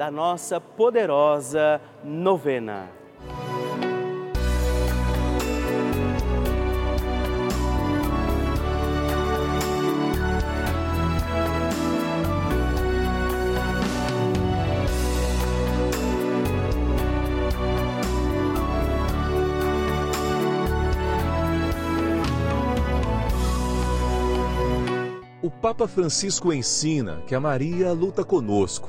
da nossa poderosa novena. O Papa Francisco ensina que a Maria luta conosco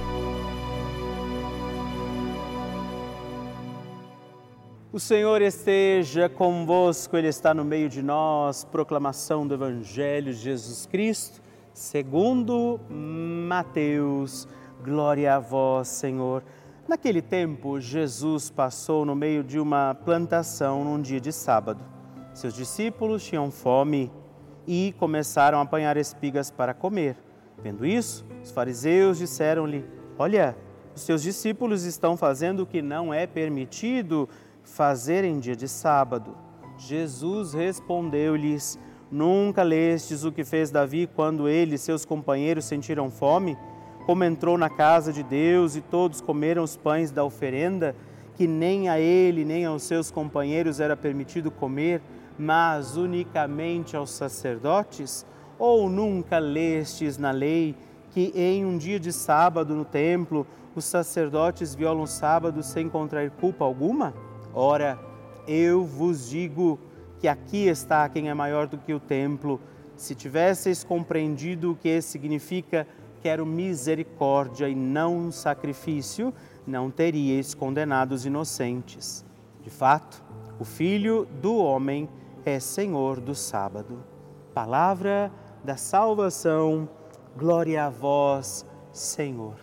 O Senhor esteja convosco, Ele está no meio de nós. Proclamação do Evangelho de Jesus Cristo, segundo Mateus. Glória a vós, Senhor. Naquele tempo, Jesus passou no meio de uma plantação num dia de sábado. Seus discípulos tinham fome e começaram a apanhar espigas para comer. Vendo isso, os fariseus disseram-lhe: Olha, os seus discípulos estão fazendo o que não é permitido fazer em dia de sábado. Jesus respondeu-lhes: Nunca lestes o que fez Davi quando ele e seus companheiros sentiram fome? Como entrou na casa de Deus e todos comeram os pães da oferenda, que nem a ele nem aos seus companheiros era permitido comer, mas unicamente aos sacerdotes? Ou nunca lestes na lei que em um dia de sábado no templo os sacerdotes violam o sábado sem contrair culpa alguma? Ora, eu vos digo que aqui está quem é maior do que o templo. Se tivesseis compreendido o que significa, quero misericórdia e não sacrifício, não teríeis condenado os inocentes. De fato, o Filho do Homem é Senhor do sábado. Palavra da salvação, glória a vós, Senhor.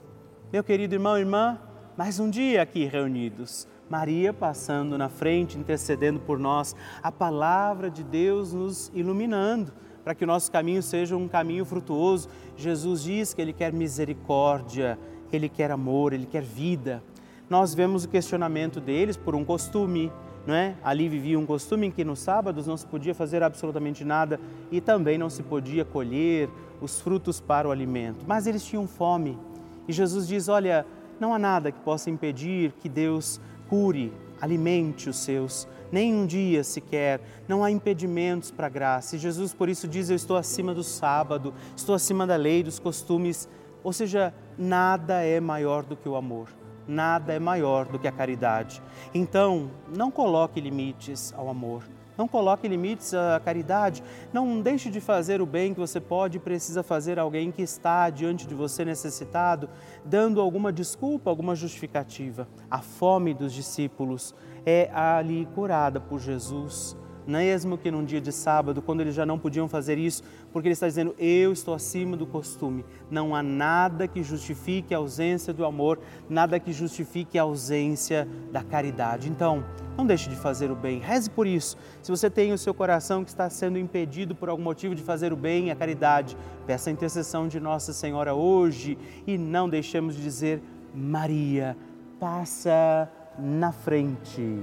Meu querido irmão e irmã, mais um dia aqui reunidos. Maria passando na frente, intercedendo por nós, a palavra de Deus nos iluminando para que o nosso caminho seja um caminho frutuoso. Jesus diz que Ele quer misericórdia, Ele quer amor, Ele quer vida. Nós vemos o questionamento deles por um costume, não é? Ali vivia um costume em que nos sábados não se podia fazer absolutamente nada e também não se podia colher os frutos para o alimento. Mas eles tinham fome. E Jesus diz: Olha, não há nada que possa impedir que Deus cure, alimente os seus nem um dia sequer, não há impedimentos para a graça. E Jesus, por isso, diz: Eu estou acima do sábado, estou acima da lei, dos costumes. Ou seja, nada é maior do que o amor, nada é maior do que a caridade. Então, não coloque limites ao amor. Não coloque limites à caridade. Não deixe de fazer o bem que você pode e precisa fazer a alguém que está diante de você necessitado, dando alguma desculpa, alguma justificativa. A fome dos discípulos é ali curada por Jesus, mesmo que num dia de sábado, quando eles já não podiam fazer isso, porque ele está dizendo: Eu estou acima do costume. Não há nada que justifique a ausência do amor, nada que justifique a ausência da caridade. Então, não deixe de fazer o bem, reze por isso. Se você tem o seu coração que está sendo impedido por algum motivo de fazer o bem, a caridade, peça a intercessão de Nossa Senhora hoje e não deixemos de dizer: Maria, passa na frente.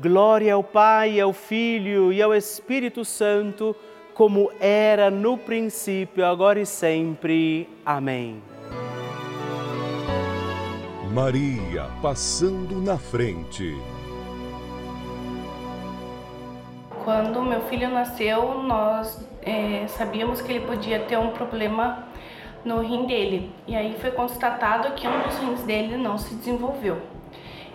Glória ao Pai, ao Filho e ao Espírito Santo, como era no princípio, agora e sempre. Amém. Maria passando na frente. Quando meu filho nasceu, nós é, sabíamos que ele podia ter um problema no rim dele. E aí foi constatado que um dos rins dele não se desenvolveu.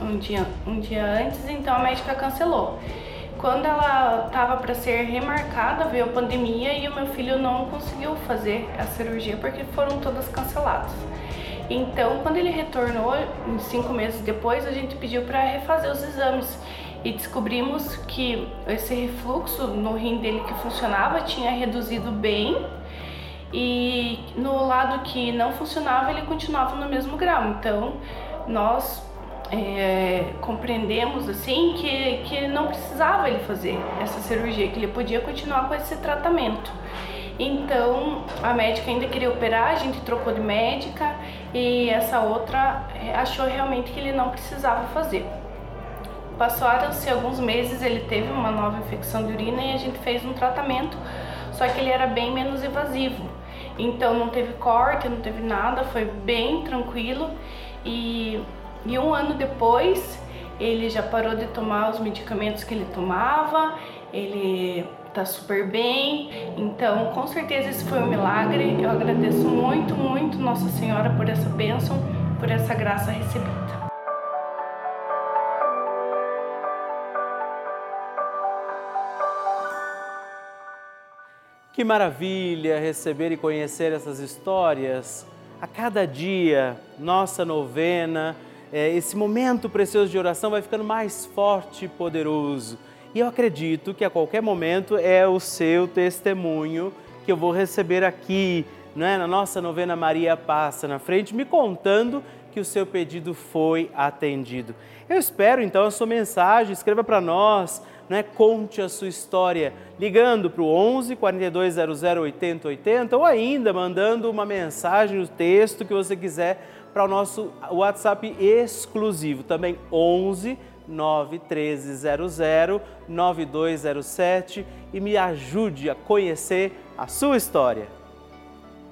um dia, um dia antes, então a médica cancelou. Quando ela estava para ser remarcada, veio a pandemia e o meu filho não conseguiu fazer a cirurgia porque foram todas canceladas. Então, quando ele retornou, cinco meses depois, a gente pediu para refazer os exames e descobrimos que esse refluxo no rim dele que funcionava tinha reduzido bem e no lado que não funcionava ele continuava no mesmo grau. Então, nós é, compreendemos assim que, que não precisava ele fazer essa cirurgia, que ele podia continuar com esse tratamento. Então a médica ainda queria operar, a gente trocou de médica e essa outra é, achou realmente que ele não precisava fazer. Passaram-se alguns meses, ele teve uma nova infecção de urina e a gente fez um tratamento, só que ele era bem menos invasivo. Então não teve corte, não teve nada, foi bem tranquilo e e um ano depois, ele já parou de tomar os medicamentos que ele tomava, ele tá super bem. Então, com certeza esse foi um milagre. Eu agradeço muito, muito Nossa Senhora por essa bênção, por essa graça recebida. Que maravilha receber e conhecer essas histórias. A cada dia, nossa novena é, esse momento precioso de oração vai ficando mais forte e poderoso. E eu acredito que a qualquer momento é o seu testemunho que eu vou receber aqui, é? na nossa novena Maria Passa na frente, me contando que o seu pedido foi atendido. Eu espero então a sua mensagem, escreva para nós, não é? conte a sua história, ligando para o 11 4200 8080 ou ainda mandando uma mensagem, o texto que você quiser para o nosso WhatsApp exclusivo, também 11 91300 9207 e me ajude a conhecer a sua história.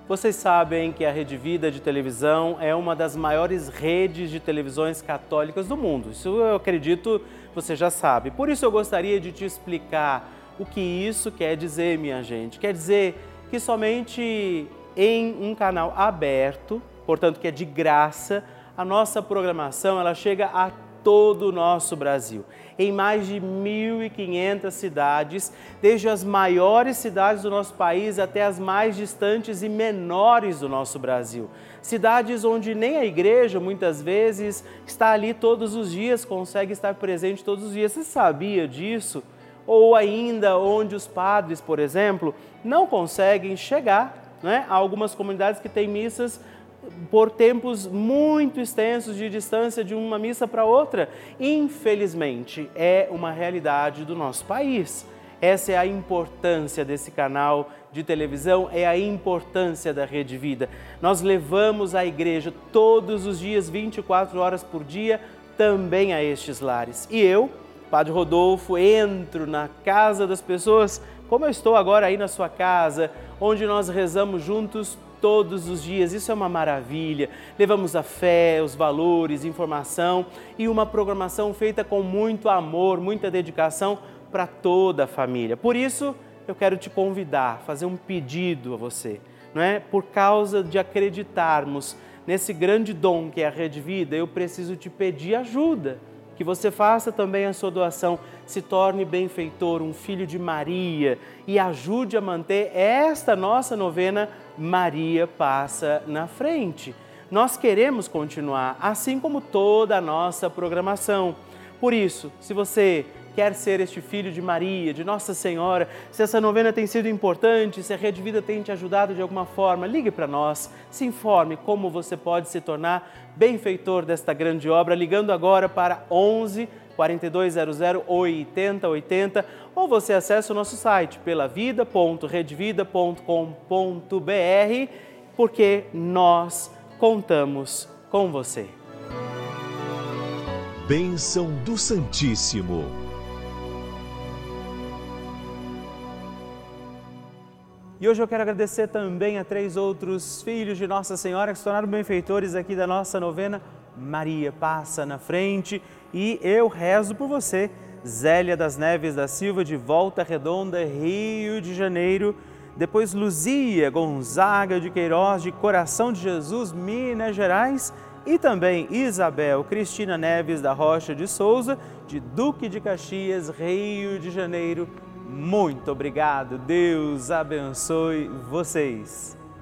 Vocês sabem que a Rede Vida de televisão é uma das maiores redes de televisões católicas do mundo. Isso eu acredito você já sabe. Por isso eu gostaria de te explicar o que isso quer dizer, minha gente. Quer dizer que somente em um canal aberto portanto que é de graça, a nossa programação ela chega a todo o nosso Brasil, em mais de 1.500 cidades, desde as maiores cidades do nosso país até as mais distantes e menores do nosso Brasil. Cidades onde nem a igreja muitas vezes está ali todos os dias, consegue estar presente todos os dias. Você sabia disso? Ou ainda onde os padres, por exemplo, não conseguem chegar né, a algumas comunidades que têm missas por tempos muito extensos de distância de uma missa para outra. Infelizmente, é uma realidade do nosso país. Essa é a importância desse canal de televisão, é a importância da Rede Vida. Nós levamos a igreja todos os dias, 24 horas por dia, também a estes lares. E eu, Padre Rodolfo, entro na casa das pessoas, como eu estou agora aí na sua casa, onde nós rezamos juntos todos os dias. Isso é uma maravilha. Levamos a fé, os valores, informação e uma programação feita com muito amor, muita dedicação para toda a família. Por isso, eu quero te convidar, fazer um pedido a você, não é? Por causa de acreditarmos nesse grande dom que é a Rede Vida, eu preciso te pedir ajuda que você faça também a sua doação, se torne benfeitor, um filho de Maria e ajude a manter esta nossa novena Maria Passa na Frente. Nós queremos continuar, assim como toda a nossa programação. Por isso, se você quer ser este filho de Maria, de Nossa Senhora, se essa novena tem sido importante, se a Rede Vida tem te ajudado de alguma forma, ligue para nós, se informe como você pode se tornar benfeitor desta grande obra, ligando agora para 11 4200 8080 ou você acessa o nosso site pelavida.redvida.com.br porque nós contamos com você. Bênção do Santíssimo. E hoje eu quero agradecer também a três outros filhos de Nossa Senhora que se tornaram benfeitores aqui da nossa novena. Maria passa na frente e eu rezo por você. Zélia das Neves da Silva, de Volta Redonda, Rio de Janeiro depois Luzia Gonzaga de Queiroz, de Coração de Jesus, Minas Gerais, e também Isabel Cristina Neves da Rocha de Souza, de Duque de Caxias, Rio de Janeiro. Muito obrigado, Deus abençoe vocês.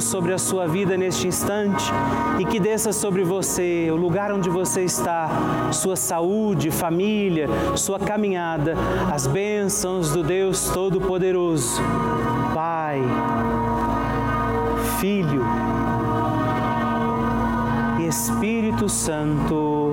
sobre a sua vida neste instante e que desça sobre você, o lugar onde você está, sua saúde saúde, família, sua caminhada, as bênçãos do Deus Todo-Poderoso. Pai, Filho e Espírito Santo.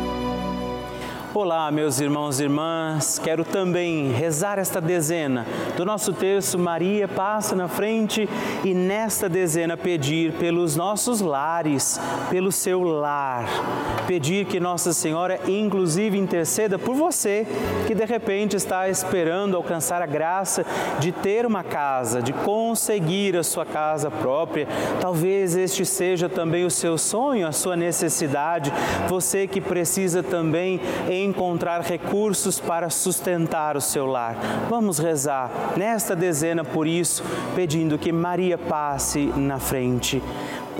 Olá, meus irmãos e irmãs. Quero também rezar esta dezena do nosso terço Maria passa na frente e nesta dezena pedir pelos nossos lares, pelo seu lar. Pedir que Nossa Senhora inclusive interceda por você que de repente está esperando alcançar a graça de ter uma casa, de conseguir a sua casa própria. Talvez este seja também o seu sonho, a sua necessidade. Você que precisa também em encontrar recursos para sustentar o seu lar. Vamos rezar nesta dezena por isso, pedindo que Maria passe na frente.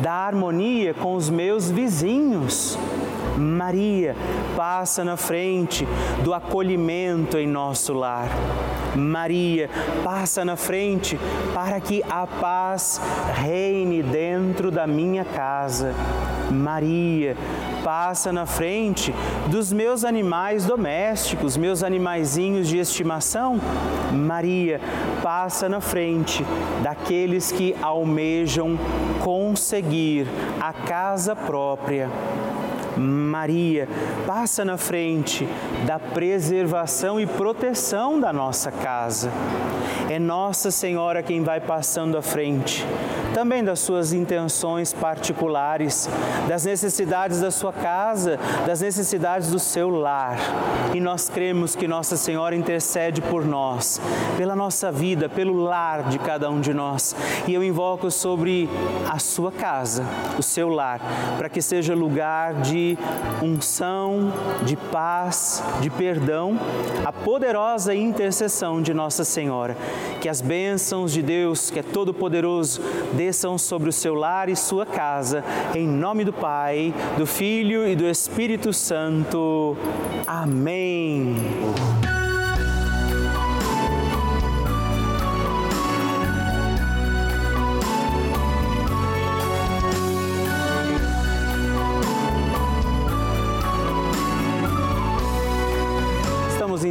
da harmonia com os meus vizinhos. Maria passa na frente do acolhimento em nosso lar. Maria passa na frente para que a paz reine dentro da minha casa. Maria passa na frente dos meus animais domésticos, meus animaizinhos de estimação. Maria passa na frente daqueles que almejam conseguir a casa própria. Maria passa na frente da preservação e proteção da nossa casa. É Nossa Senhora quem vai passando à frente, também das suas intenções particulares, das necessidades da sua casa, das necessidades do seu lar. E nós cremos que Nossa Senhora intercede por nós, pela nossa vida, pelo lar de cada um de nós. E eu invoco sobre a sua casa, o seu lar, para que seja lugar de unção, de paz, de perdão, a poderosa intercessão de Nossa Senhora. Que as bênçãos de Deus, que é todo-poderoso, desçam sobre o seu lar e sua casa, em nome do Pai, do Filho e do Espírito Santo. Amém.